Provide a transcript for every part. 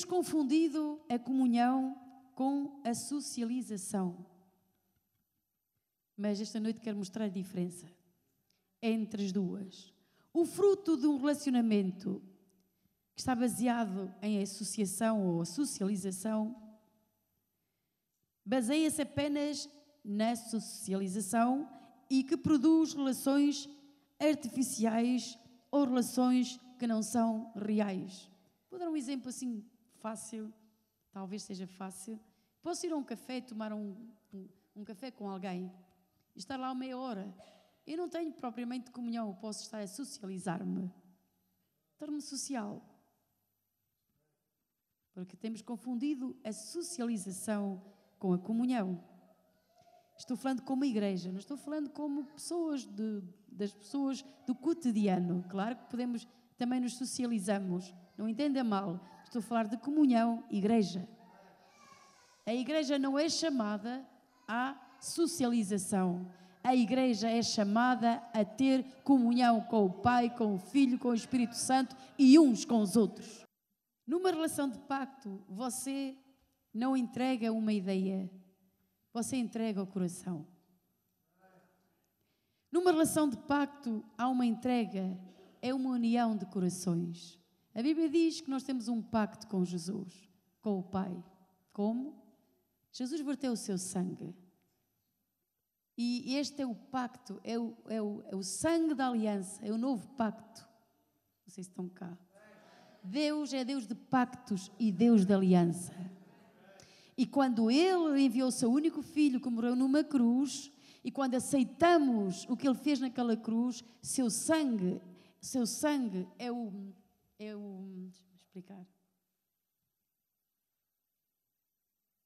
Temos confundido a comunhão com a socialização. Mas esta noite quero mostrar a diferença entre as duas. O fruto de um relacionamento que está baseado em associação ou socialização baseia-se apenas na socialização e que produz relações artificiais ou relações que não são reais. Vou dar um exemplo assim fácil, talvez seja fácil. Posso ir a um café, tomar um, um, um café com alguém e estar lá meia hora. Eu não tenho propriamente comunhão, eu posso estar a socializar-me. Torno-me social. Porque temos confundido a socialização com a comunhão. Estou falando como igreja, não estou falando como pessoas de, das pessoas do cotidiano. Claro que podemos, também nos socializamos, não entenda mal. Estou a falar de comunhão, igreja. A igreja não é chamada à socialização. A igreja é chamada a ter comunhão com o Pai, com o Filho, com o Espírito Santo e uns com os outros. Numa relação de pacto, você não entrega uma ideia, você entrega o coração. Numa relação de pacto, há uma entrega, é uma união de corações. A Bíblia diz que nós temos um pacto com Jesus, com o Pai. Como? Jesus verteu o seu sangue. E este é o pacto, é o, é o, é o sangue da aliança, é o novo pacto. Não sei se estão cá. Deus é Deus de pactos e Deus de aliança. E quando Ele enviou o seu único filho que morreu numa cruz, e quando aceitamos o que Ele fez naquela cruz, seu sangue, seu sangue é o, é o, deixa-me explicar.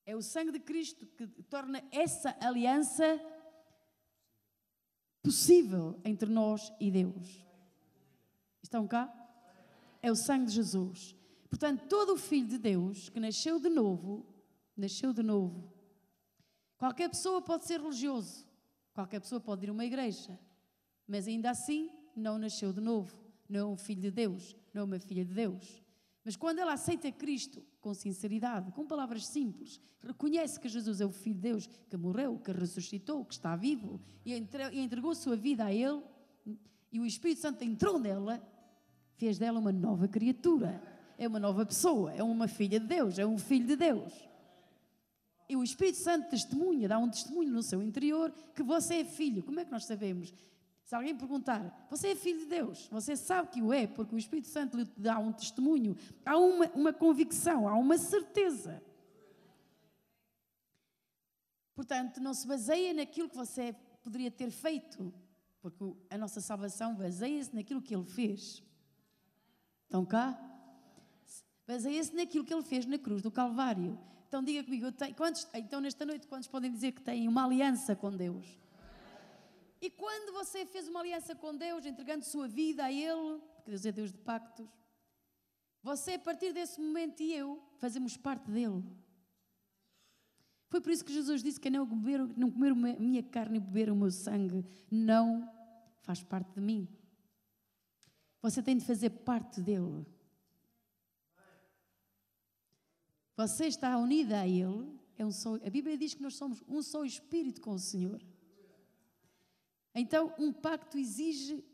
É o sangue de Cristo que torna essa aliança possível entre nós e Deus. Estão cá? É o sangue de Jesus. Portanto, todo o filho de Deus que nasceu de novo nasceu de novo. Qualquer pessoa pode ser religioso, qualquer pessoa pode ir a uma igreja, mas ainda assim não nasceu de novo, não é um filho de Deus, não é uma filha de Deus. Mas quando ela aceita Cristo com sinceridade, com palavras simples, reconhece que Jesus é o Filho de Deus, que morreu, que ressuscitou, que está vivo e entregou sua vida a Ele, e o Espírito Santo entrou nela, fez dela uma nova criatura, é uma nova pessoa, é uma filha de Deus, é um filho de Deus. E o Espírito Santo testemunha, dá um testemunho no seu interior que você é filho. Como é que nós sabemos? Se alguém perguntar, você é filho de Deus? Você sabe que o é, porque o Espírito Santo lhe dá um testemunho. Há uma, uma convicção, há uma certeza. Portanto, não se baseia naquilo que você poderia ter feito, porque a nossa salvação baseia-se naquilo que Ele fez. Estão cá? Baseia-se naquilo que Ele fez na cruz do Calvário. Então diga comigo, tenho, quantos, então nesta noite, quantos podem dizer que têm uma aliança com Deus? E quando você fez uma aliança com Deus, entregando sua vida a Ele, porque Deus é Deus de pactos, você, a partir desse momento, e eu fazemos parte dele. Foi por isso que Jesus disse que não comer, não comer a minha carne e beber o meu sangue não faz parte de mim. Você tem de fazer parte dele. Você está unida a Ele. É um só, a Bíblia diz que nós somos um só espírito com o Senhor. Então, um pacto exige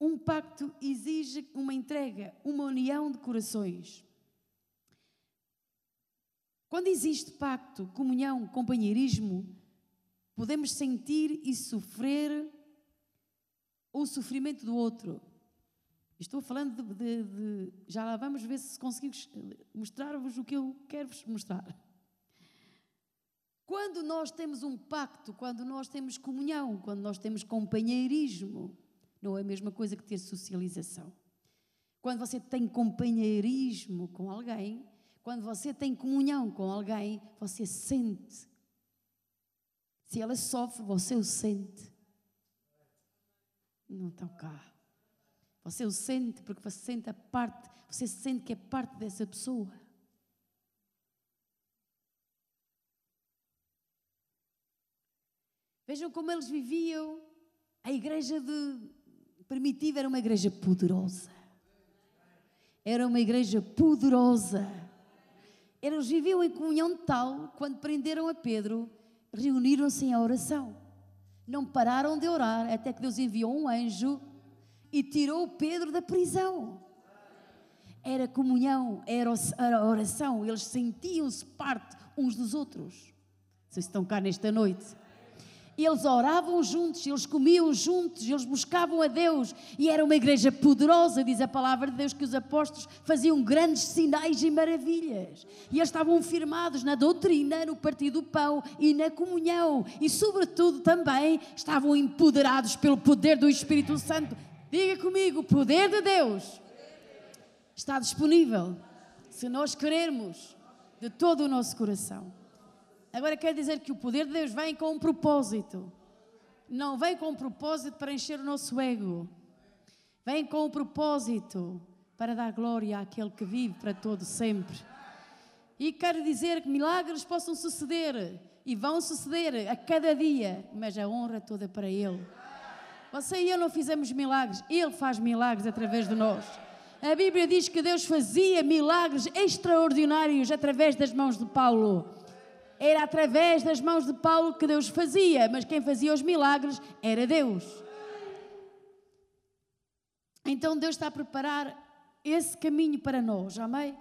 um pacto exige uma entrega, uma união de corações. Quando existe pacto, comunhão, companheirismo, podemos sentir e sofrer o sofrimento do outro. Estou falando de, de, de, Já lá vamos ver se conseguimos mostrar-vos o que eu quero vos mostrar. Quando nós temos um pacto, quando nós temos comunhão, quando nós temos companheirismo, não é a mesma coisa que ter socialização. Quando você tem companheirismo com alguém, quando você tem comunhão com alguém, você sente. Se ela sofre, você o sente. Não estão cá. Você o sente porque você sente a parte, você sente que é parte dessa pessoa. Vejam como eles viviam. A igreja de primitiva era uma igreja poderosa. Era uma igreja poderosa. Eles viviam em comunhão tal, quando prenderam a Pedro, reuniram-se em oração. Não pararam de orar até que Deus enviou um anjo e tirou Pedro da prisão. Era comunhão, era oração, eles sentiam-se parte uns dos outros. Vocês estão cá nesta noite. Eles oravam juntos, eles comiam juntos, eles buscavam a Deus e era uma igreja poderosa, diz a palavra de Deus, que os apóstolos faziam grandes sinais e maravilhas. E eles estavam firmados na doutrina, no partir do pão e na comunhão. E, sobretudo, também estavam empoderados pelo poder do Espírito Santo. Diga comigo: o poder de Deus está disponível se nós querermos de todo o nosso coração. Agora quer dizer que o poder de Deus vem com um propósito. Não vem com um propósito para encher o nosso ego. Vem com um propósito para dar glória àquele que vive para todo sempre. E quero dizer que milagres possam suceder e vão suceder a cada dia, mas a honra toda para Ele. Você e eu não fizemos milagres, Ele faz milagres através de nós. A Bíblia diz que Deus fazia milagres extraordinários através das mãos de Paulo. Era através das mãos de Paulo que Deus fazia, mas quem fazia os milagres era Deus. Então Deus está a preparar esse caminho para nós, amém?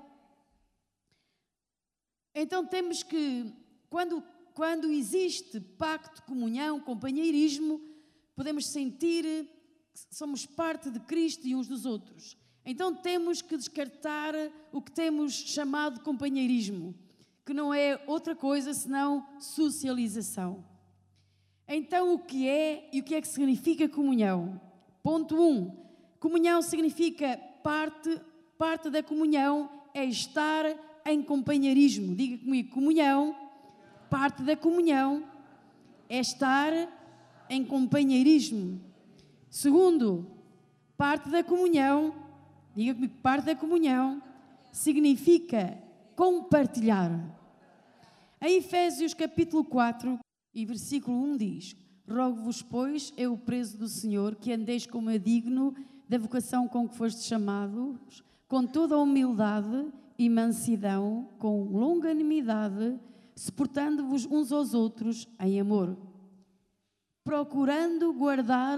Então temos que, quando, quando existe pacto, comunhão, companheirismo, podemos sentir que somos parte de Cristo e uns dos outros. Então temos que descartar o que temos chamado de companheirismo que não é outra coisa senão socialização. Então, o que é e o que é que significa comunhão? Ponto 1. Um, comunhão significa parte, parte da comunhão é estar em companheirismo. Diga comigo, comunhão, parte da comunhão é estar em companheirismo. Segundo, parte da comunhão, diga comigo, parte da comunhão significa compartilhar. Em Efésios capítulo 4 e versículo 1 diz: Rogo-vos, pois, eu preso do Senhor, que andeis como é digno da vocação com que fostes chamados, com toda a humildade e mansidão, com longanimidade, suportando-vos uns aos outros em amor, procurando guardar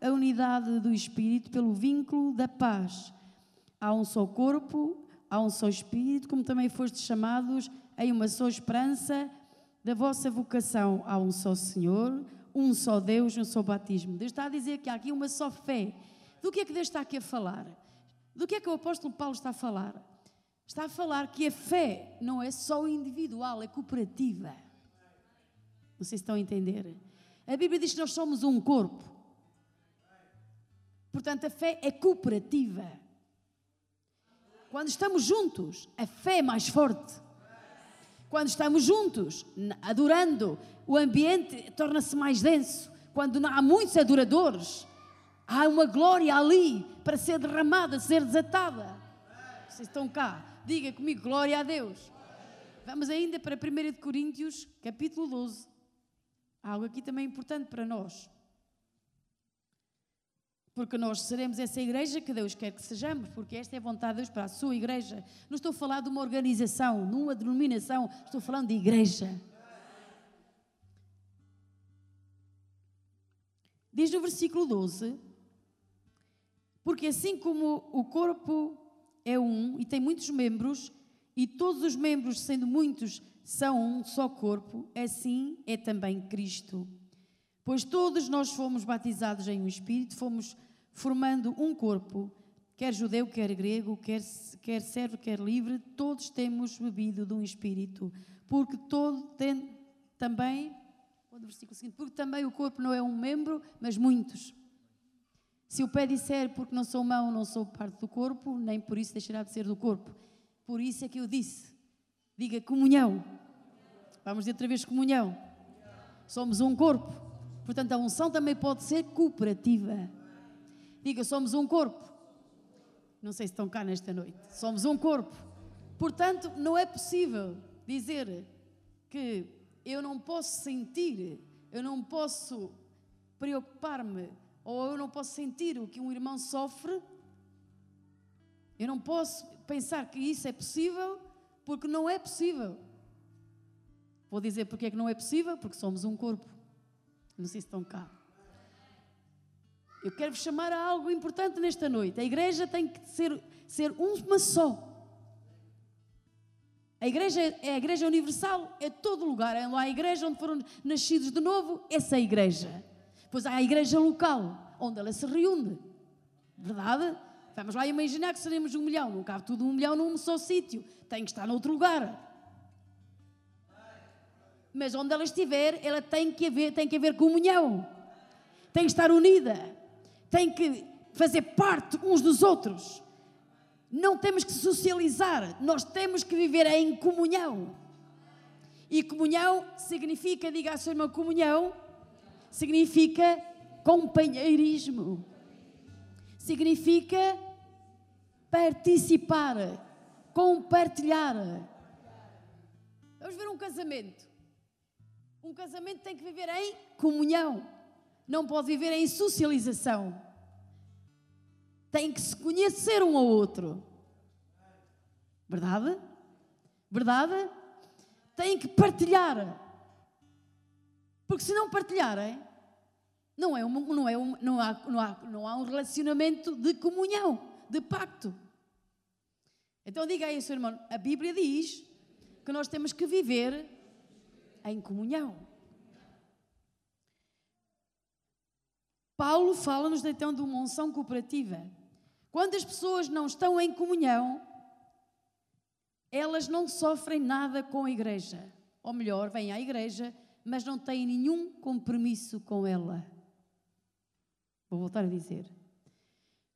a unidade do Espírito pelo vínculo da paz. Há um só corpo há um só Espírito, como também fostes chamados em uma só esperança da vossa vocação. Há um só Senhor, um só Deus, um só batismo. Deus está a dizer que há aqui uma só fé. Do que é que Deus está aqui a falar? Do que é que o apóstolo Paulo está a falar? Está a falar que a fé não é só individual, é cooperativa. Não sei se estão a entender. A Bíblia diz que nós somos um corpo. Portanto, a fé é cooperativa. Quando estamos juntos, a fé é mais forte. Quando estamos juntos, adorando, o ambiente torna-se mais denso. Quando há muitos adoradores, há uma glória ali para ser derramada, ser desatada. Vocês estão cá, diga comigo, glória a Deus. Vamos ainda para 1 Coríntios, capítulo 12. Há algo aqui também importante para nós. Porque nós seremos essa igreja que Deus quer que sejamos, porque esta é a vontade de Deus para a sua igreja. Não estou a falar de uma organização, numa denominação, estou falando de igreja. Diz no versículo 12: Porque assim como o corpo é um e tem muitos membros, e todos os membros, sendo muitos, são um só corpo, assim é também Cristo. Pois todos nós fomos batizados em um Espírito, fomos formando um corpo, quer judeu, quer grego, quer, quer servo, quer livre, todos temos bebido de um Espírito, porque todo tem também, porque também o corpo não é um membro, mas muitos. Se o pé disser, porque não sou mão, não sou parte do corpo, nem por isso deixará de ser do corpo. Por isso é que eu disse, diga comunhão. Vamos dizer outra vez comunhão. Somos um corpo. Portanto, a unção também pode ser cooperativa. Diga, somos um corpo. Não sei se estão cá nesta noite. Somos um corpo. Portanto, não é possível dizer que eu não posso sentir, eu não posso preocupar-me, ou eu não posso sentir o que um irmão sofre. Eu não posso pensar que isso é possível porque não é possível. Vou dizer porque é que não é possível? Porque somos um corpo. Não sei se estão cá. Eu quero vos chamar a algo importante nesta noite. A igreja tem que ser, ser uma só. A igreja é a igreja universal, é todo lugar. É a igreja onde foram nascidos de novo, essa é a igreja. Pois há a igreja local, onde ela se reúne. Verdade? Vamos lá imaginar que seremos um milhão. Não cabe tudo um milhão num só sítio. Tem que estar noutro lugar. Mas onde ela estiver, ela tem que haver, tem que haver comunhão. Tem que estar unida. Tem que fazer parte uns dos outros. Não temos que socializar, nós temos que viver em comunhão. E comunhão significa, diga a sua irmã, comunhão significa companheirismo. Significa participar, compartilhar. Vamos ver um casamento. Um casamento tem que viver em comunhão, não pode viver em socialização. Tem que se conhecer um ao outro. Verdade? Verdade? Tem que partilhar. Porque se não partilharem, não, é um, não, é um, não, há, não, há, não há um relacionamento de comunhão, de pacto. Então diga aí, seu irmão, a Bíblia diz que nós temos que viver em comunhão. Paulo fala-nos então de uma unção cooperativa. Quando as pessoas não estão em comunhão, elas não sofrem nada com a igreja. Ou melhor, vêm à igreja, mas não têm nenhum compromisso com ela. Vou voltar a dizer.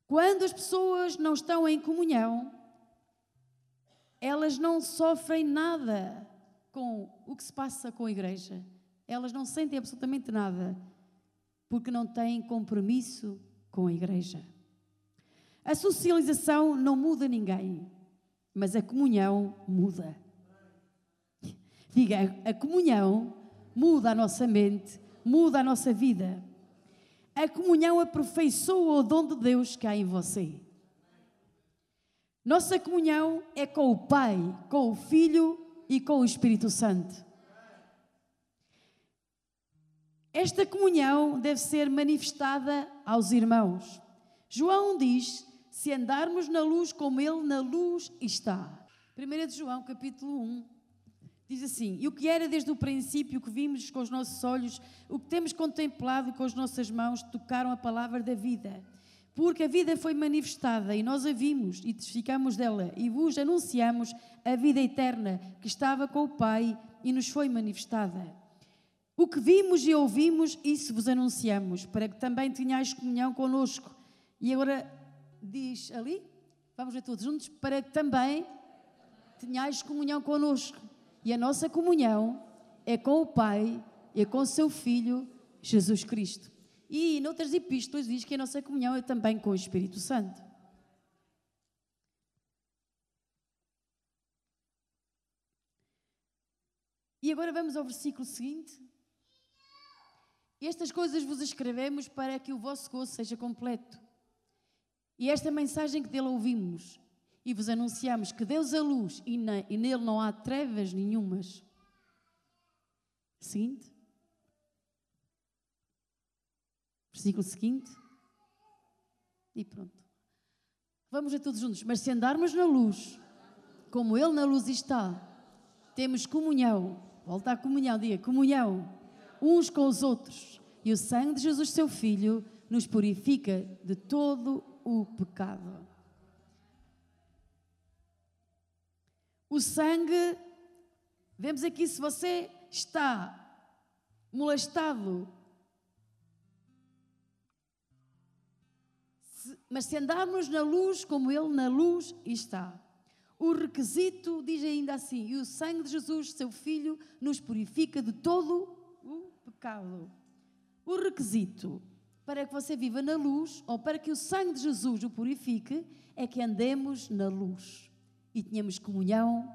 Quando as pessoas não estão em comunhão, elas não sofrem nada com o que se passa com a igreja. Elas não sentem absolutamente nada, porque não têm compromisso com a igreja. A socialização não muda ninguém, mas a comunhão muda. Diga, a comunhão muda a nossa mente, muda a nossa vida. A comunhão aperfeiçoa o dom de Deus que há em você. Nossa comunhão é com o Pai, com o Filho e com o Espírito Santo. Esta comunhão deve ser manifestada aos irmãos. João diz: se andarmos na luz como Ele na luz está. 1 de João, capítulo 1, diz assim: E o que era desde o princípio, que vimos com os nossos olhos, o que temos contemplado com as nossas mãos, tocaram a palavra da vida porque a vida foi manifestada e nós a vimos e testificamos dela e vos anunciamos a vida eterna que estava com o Pai e nos foi manifestada. O que vimos e ouvimos, isso vos anunciamos, para que também tenhais comunhão conosco. E agora diz ali, vamos ver todos juntos, para que também tenhais comunhão conosco. E a nossa comunhão é com o Pai e com o seu Filho, Jesus Cristo. E noutras epístolas diz que a nossa comunhão é também com o Espírito Santo. E agora vamos ao versículo seguinte. Estas coisas vos escrevemos para que o vosso gozo seja completo. E esta mensagem que dele ouvimos e vos anunciamos que Deus é luz e, nele não há trevas nenhumas. Seguinte. Versículo seguinte. E pronto. Vamos a todos juntos. Mas se andarmos na luz, como Ele na luz está, temos comunhão. Volta à comunhão, diga comunhão. Uns com os outros. E o sangue de Jesus, seu Filho, nos purifica de todo o pecado. O sangue, vemos aqui se você está molestado mas se andarmos na luz como Ele na luz está. O requisito diz ainda assim: e o sangue de Jesus, seu Filho, nos purifica de todo o pecado. O requisito para que você viva na luz, ou para que o sangue de Jesus o purifique, é que andemos na luz e tenhamos comunhão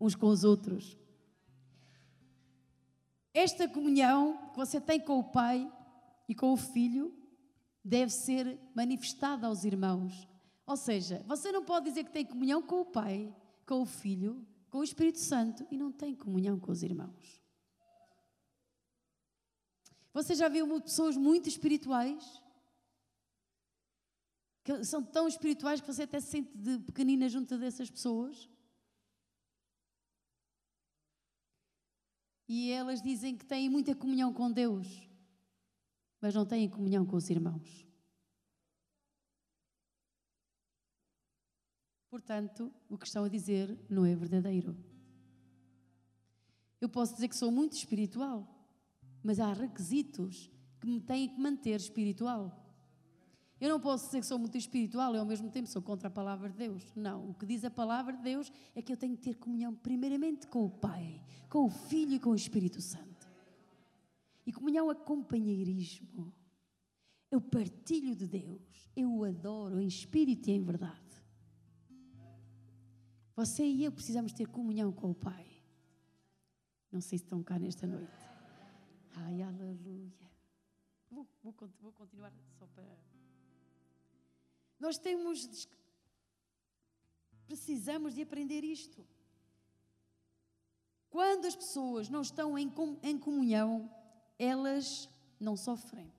uns com os outros. Esta comunhão que você tem com o Pai e com o Filho deve ser manifestada aos irmãos. Ou seja, você não pode dizer que tem comunhão com o Pai, com o Filho, com o Espírito Santo e não tem comunhão com os irmãos. Você já viu pessoas muito espirituais? Que são tão espirituais que você até se sente de pequenina junto dessas pessoas? E elas dizem que têm muita comunhão com Deus, mas não têm comunhão com os irmãos. Portanto, o que estão a dizer não é verdadeiro. Eu posso dizer que sou muito espiritual, mas há requisitos que me têm que manter espiritual. Eu não posso dizer que sou muito espiritual e ao mesmo tempo sou contra a palavra de Deus. Não, o que diz a palavra de Deus é que eu tenho que ter comunhão primeiramente com o Pai, com o Filho e com o Espírito Santo. E comunhão é companheirismo. Eu partilho de Deus, eu o adoro em espírito e em verdade. Você e eu precisamos ter comunhão com o Pai. Não sei se estão cá nesta noite. Ai, aleluia. Vou, vou, vou continuar só para. Nós temos. Precisamos de aprender isto. Quando as pessoas não estão em, em comunhão, elas não sofrem.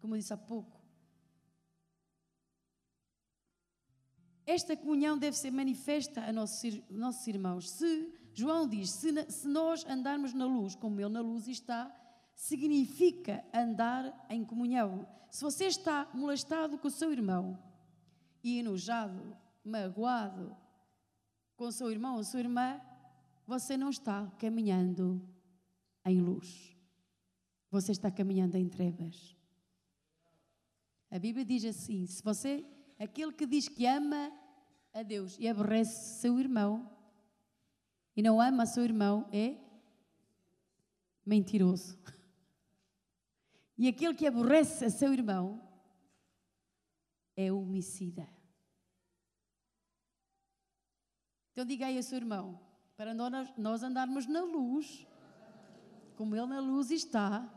Como eu disse há pouco, Esta comunhão deve ser manifesta a nossos, nossos irmãos. Se, João diz, se, se nós andarmos na luz como Ele na luz está, significa andar em comunhão. Se você está molestado com o seu irmão e enojado, magoado com o seu irmão ou sua irmã, você não está caminhando em luz. Você está caminhando em trevas. A Bíblia diz assim: se você aquele que diz que ama a Deus e aborrece seu irmão e não ama seu irmão é mentiroso. E aquele que aborrece a seu irmão é homicida. Então diga aí a seu irmão, para nós andarmos na luz, como ele na luz está,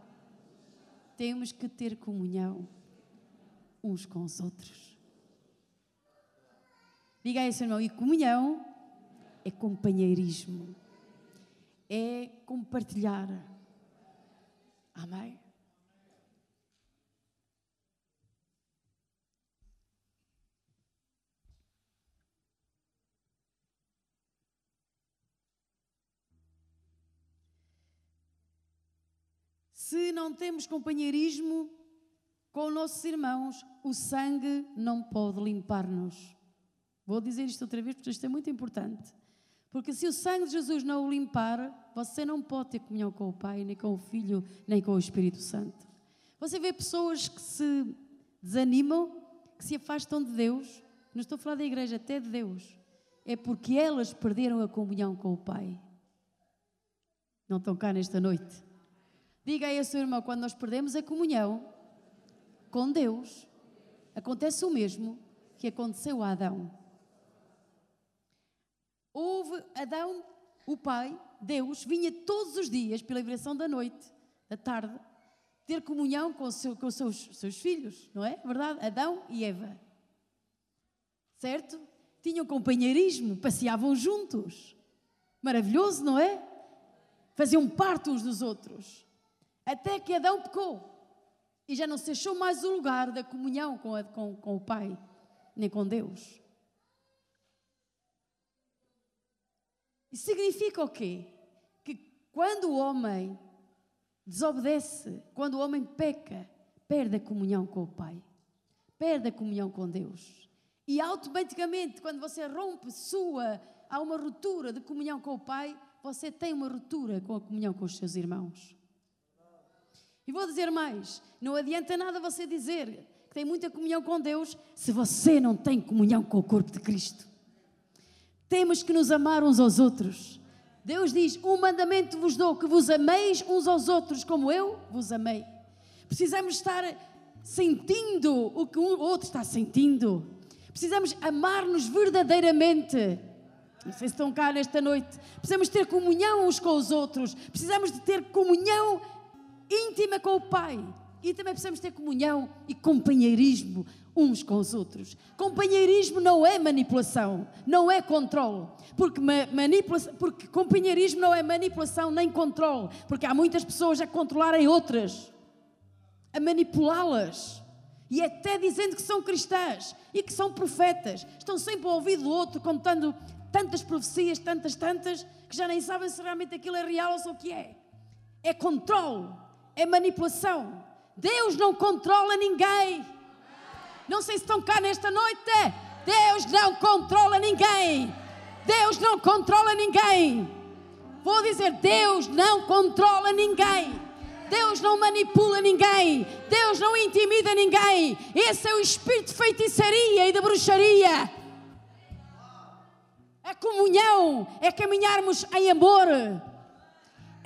temos que ter comunhão uns com os outros. Diga aí, seu irmão, e comunhão é companheirismo, é compartilhar. Amém? Se não temos companheirismo com nossos irmãos, o sangue não pode limpar-nos. Vou dizer isto outra vez porque isto é muito importante. Porque se o sangue de Jesus não o limpar, você não pode ter comunhão com o Pai, nem com o Filho, nem com o Espírito Santo. Você vê pessoas que se desanimam, que se afastam de Deus. Não estou a falar da igreja, até de Deus. É porque elas perderam a comunhão com o Pai. Não estão cá nesta noite. Diga aí a seu irmão, quando nós perdemos a comunhão com Deus, acontece o mesmo que aconteceu a Adão. Houve Adão, o pai, Deus, vinha todos os dias pela vibração da noite, da tarde, ter comunhão com, seu, com seus, seus filhos, não é? Verdade? Adão e Eva. Certo? Tinham companheirismo, passeavam juntos. Maravilhoso, não é? Faziam parte uns dos outros. Até que Adão pecou. E já não se achou mais o lugar da comunhão com, a, com, com o Pai, nem com Deus. Isso significa o quê? Que quando o homem desobedece, quando o homem peca, perde a comunhão com o Pai, perde a comunhão com Deus. E automaticamente, quando você rompe sua, há uma ruptura de comunhão com o Pai, você tem uma ruptura com a comunhão com os seus irmãos. E vou dizer mais: não adianta nada você dizer que tem muita comunhão com Deus se você não tem comunhão com o corpo de Cristo. Temos que nos amar uns aos outros. Deus diz: Um mandamento vos dou, que vos ameis uns aos outros como eu vos amei. Precisamos estar sentindo o que o outro está sentindo. Precisamos amar-nos verdadeiramente. Não sei se estão cá nesta noite. Precisamos ter comunhão uns com os outros. Precisamos de ter comunhão íntima com o Pai. E também precisamos ter comunhão e companheirismo uns com os outros. Companheirismo não é manipulação, não é controle. Porque, porque companheirismo não é manipulação nem controle. Porque há muitas pessoas a controlarem outras, a manipulá-las. E até dizendo que são cristãs e que são profetas. Estão sempre ao ouvido do outro, contando tantas profecias, tantas, tantas, que já nem sabem se realmente aquilo é real ou se o que é. É controle, é manipulação. Deus não controla ninguém. Não sei se estão cá nesta noite. Deus não controla ninguém. Deus não controla ninguém. Vou dizer: Deus não controla ninguém. Deus não manipula ninguém. Deus não intimida ninguém. Esse é o espírito de feitiçaria e de bruxaria. A comunhão é caminharmos em amor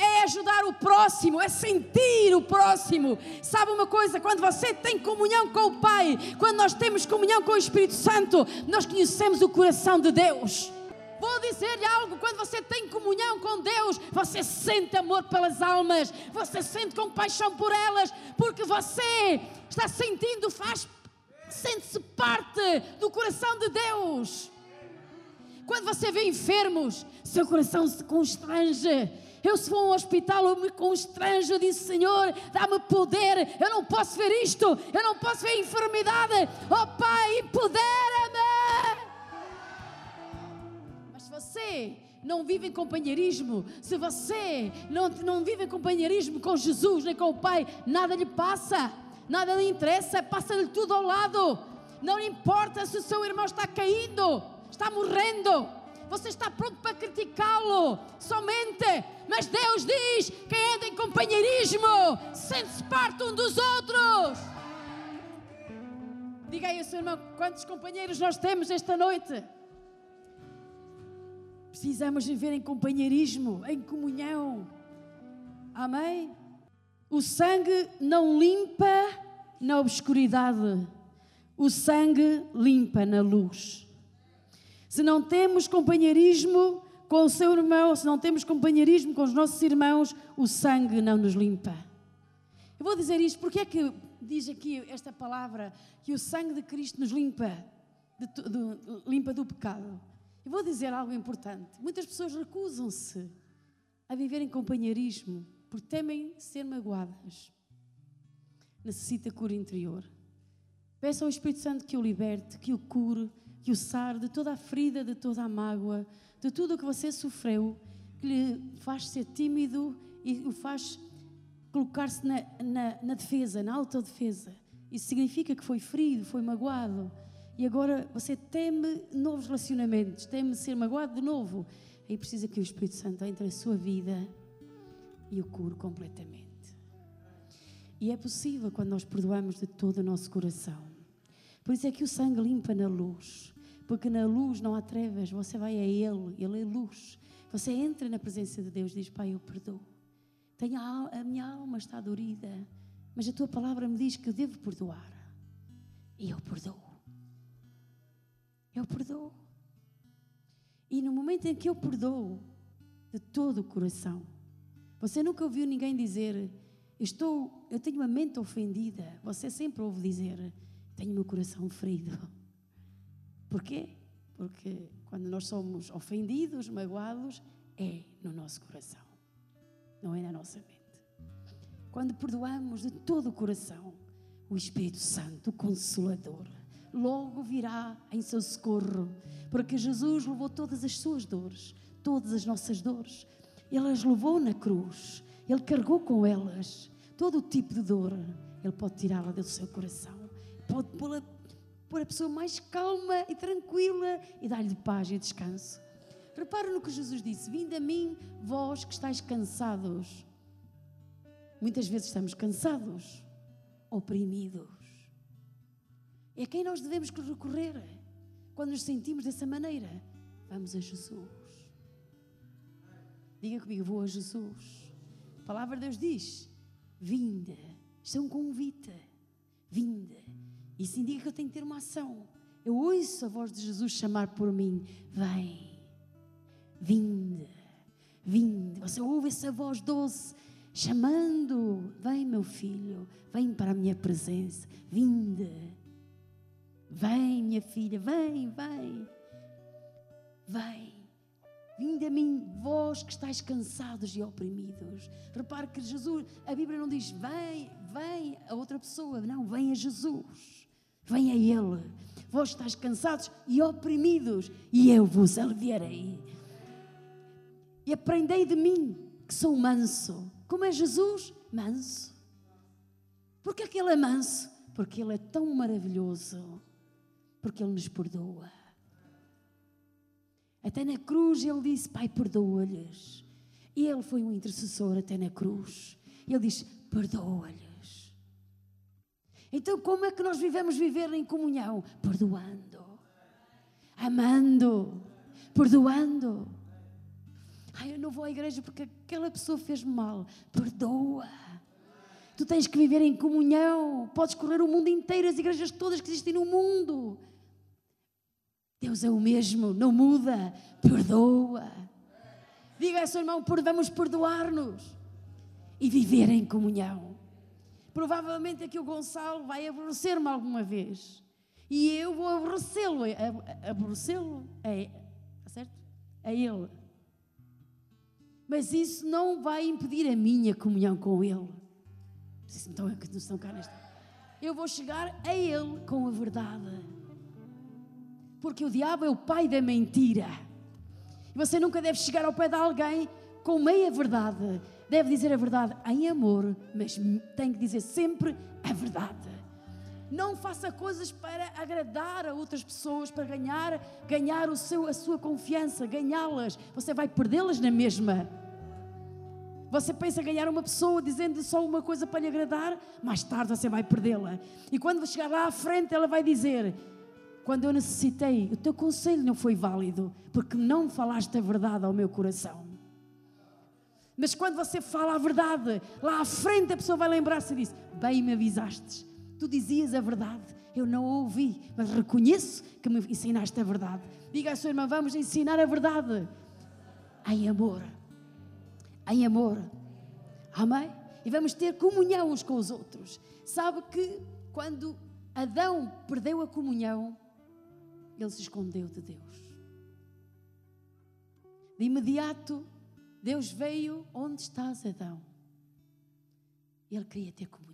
é ajudar o próximo, é sentir o próximo. Sabe uma coisa? Quando você tem comunhão com o Pai, quando nós temos comunhão com o Espírito Santo, nós conhecemos o coração de Deus. Vou dizer-lhe algo: quando você tem comunhão com Deus, você sente amor pelas almas, você sente compaixão por elas, porque você está sentindo, faz, sente-se parte do coração de Deus. Quando você vê enfermos, seu coração se constrange eu se vou a um hospital, eu me constranjo, eu disse, Senhor, dá-me poder. Eu não posso ver isto, eu não posso ver enfermidade. Oh Pai, empodera-me. Mas você não vive em companheirismo, se você não, não vive em companheirismo com Jesus nem com o Pai, nada lhe passa, nada lhe interessa, passa-lhe tudo ao lado. Não importa se o seu irmão está caindo, está morrendo você está pronto para criticá-lo somente, mas Deus diz: quem anda em companheirismo sente-se parte um dos outros. Diga aí, seu irmão, quantos companheiros nós temos esta noite? Precisamos viver em companheirismo, em comunhão. Amém? O sangue não limpa na obscuridade, o sangue limpa na luz. Se não temos companheirismo com o seu irmão, se não temos companheirismo com os nossos irmãos, o sangue não nos limpa. Eu vou dizer isto, porque é que diz aqui esta palavra que o sangue de Cristo nos limpa, de, de, limpa do pecado? Eu vou dizer algo importante. Muitas pessoas recusam-se a viver em companheirismo porque temem ser magoadas. Necessita cura interior. Peça ao Espírito Santo que o liberte, que o cure, que o sar de toda a ferida, de toda a mágoa, de tudo o que você sofreu, que lhe faz ser tímido e o faz colocar-se na, na, na, defesa, na autodefesa. Isso significa que foi ferido, foi magoado. E agora você teme novos relacionamentos, teme ser magoado de novo. Aí precisa que o Espírito Santo entre na sua vida e o cure completamente. E é possível quando nós perdoamos de todo o nosso coração. Por isso é que o sangue limpa na luz. Porque na luz não há trevas, você vai a Ele, Ele é luz. Você entra na presença de Deus e diz: Pai, eu perdoo. Tenho a, a minha alma está dorida, mas a tua palavra me diz que eu devo perdoar. E eu perdoo. Eu perdoo. E no momento em que eu perdoo, de todo o coração, você nunca ouviu ninguém dizer: Estou, eu tenho uma mente ofendida. Você sempre ouve dizer: Tenho meu coração ferido. Porquê? Porque quando nós somos ofendidos, magoados, é no nosso coração, não é na nossa mente. Quando perdoamos de todo o coração, o Espírito Santo, o Consolador, logo virá em seu socorro, porque Jesus levou todas as suas dores, todas as nossas dores. Ele as levou na cruz, ele carregou com elas todo o tipo de dor. Ele pode tirá-la do seu coração, pode pôr a pessoa mais calma e tranquila e dar-lhe paz e descanso. Repara no que Jesus disse: Vinde a mim, vós que estáis cansados. Muitas vezes estamos cansados, oprimidos. É a quem nós devemos recorrer quando nos sentimos dessa maneira. Vamos a Jesus. Diga comigo, vou a Jesus. A palavra de Deus diz: Vinde. Isto é um convite. Vinde. Isso indica que eu tenho que ter uma ação. Eu ouço a voz de Jesus chamar por mim: Vem, vinde, vinde. Você ouve essa voz doce chamando: Vem, meu filho, vem para a minha presença, vinde. Vem, minha filha, vem, vem. Vem. Vinde a mim, vós que estáis cansados e oprimidos. Repare que Jesus, a Bíblia não diz vem, vem a outra pessoa, não, vem a Jesus. Vem a Ele. Vós estáis cansados e oprimidos, e eu vos aliviarei. E aprendei de mim, que sou manso. Como é Jesus? Manso. Porque é que Ele é manso? Porque Ele é tão maravilhoso. Porque Ele nos perdoa. Até na cruz Ele disse: Pai, perdoa-lhes. E Ele foi um intercessor até na cruz. Ele diz: Perdoa-lhes. Então, como é que nós vivemos viver em comunhão? Perdoando, amando, perdoando. Ai, eu não vou à igreja porque aquela pessoa fez-me mal. Perdoa. Tu tens que viver em comunhão. Podes correr o mundo inteiro, as igrejas todas que existem no mundo. Deus é o mesmo, não muda. Perdoa. Diga a seu irmão: vamos perdoar-nos e viver em comunhão. Provavelmente aqui o Gonçalo vai aborrecer-me alguma vez. E eu vou aborrecê-lo. Aborrecê-lo? É, tá certo? É ele. Mas isso não vai impedir a minha comunhão com ele. Então, não estão cá nesta. Eu vou chegar a ele com a verdade. Porque o diabo é o pai da mentira. E você nunca deve chegar ao pé de alguém com meia verdade deve dizer a verdade em amor, mas tem que dizer sempre a verdade. Não faça coisas para agradar a outras pessoas, para ganhar, ganhar o seu, a sua confiança, ganhá-las. Você vai perdê-las na mesma. Você pensa ganhar uma pessoa dizendo só uma coisa para lhe agradar, mais tarde você vai perdê-la. E quando chegar lá à frente, ela vai dizer: Quando eu necessitei, o teu conselho não foi válido, porque não falaste a verdade ao meu coração. Mas quando você fala a verdade, lá à frente a pessoa vai lembrar-se disso. Bem me avisaste. Tu dizias a verdade. Eu não ouvi, mas reconheço que me ensinaste a verdade. Diga à sua irmã, vamos ensinar a verdade. Em amor. Em amor. Amém? E vamos ter comunhão uns com os outros. Sabe que quando Adão perdeu a comunhão, ele se escondeu de Deus. De imediato, Deus veio onde estás, Adão. Ele queria ter comunhão.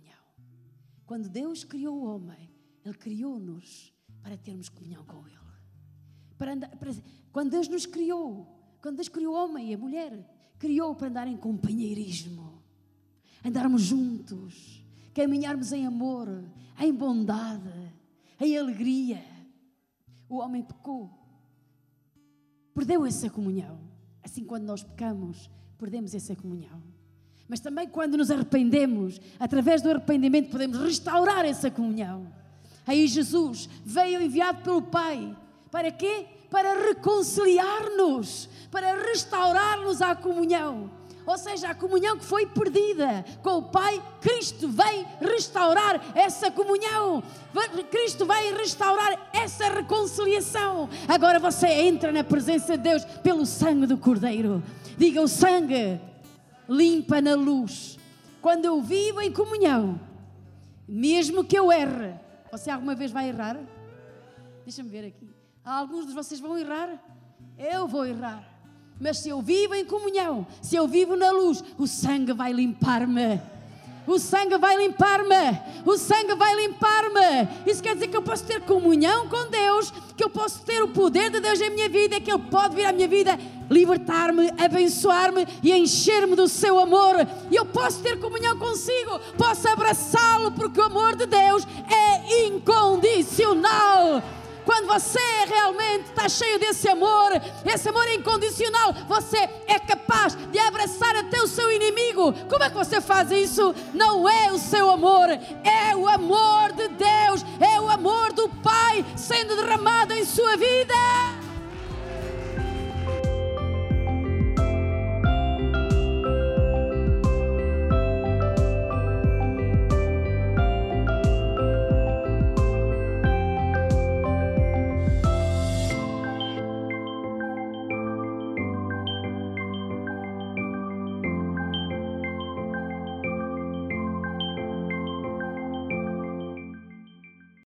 Quando Deus criou o homem, Ele criou-nos para termos comunhão com Ele. Para andar, para, quando Deus nos criou, quando Deus criou o homem e a mulher, criou para andar em companheirismo, andarmos juntos, caminharmos em amor, em bondade, em alegria. O homem pecou, perdeu essa comunhão. Assim, quando nós pecamos, perdemos essa comunhão. Mas também quando nos arrependemos, através do arrependimento, podemos restaurar essa comunhão. Aí Jesus veio enviado pelo Pai. Para quê? Para reconciliar-nos, para restaurar-nos à comunhão ou seja, a comunhão que foi perdida com o Pai, Cristo vem restaurar essa comunhão, Cristo vai restaurar essa reconciliação. Agora você entra na presença de Deus pelo sangue do Cordeiro. Diga: o sangue limpa na luz. Quando eu vivo em comunhão, mesmo que eu erre, você alguma vez vai errar? Deixa-me ver aqui. Alguns de vocês vão errar? Eu vou errar. Mas se eu vivo em comunhão, se eu vivo na luz, o sangue vai limpar-me. O sangue vai limpar-me. O sangue vai limpar-me. Isso quer dizer que eu posso ter comunhão com Deus, que eu posso ter o poder de Deus em minha vida, que Ele pode vir à minha vida, libertar-me, abençoar-me e encher-me do seu amor. E eu posso ter comunhão consigo, posso abraçá-lo, porque o amor de Deus é incondicional. Quando você realmente está cheio desse amor, esse amor incondicional, você é capaz de abraçar até o seu inimigo. Como é que você faz isso? Não é o seu amor, é o amor de Deus, é o amor do Pai sendo derramado em sua vida.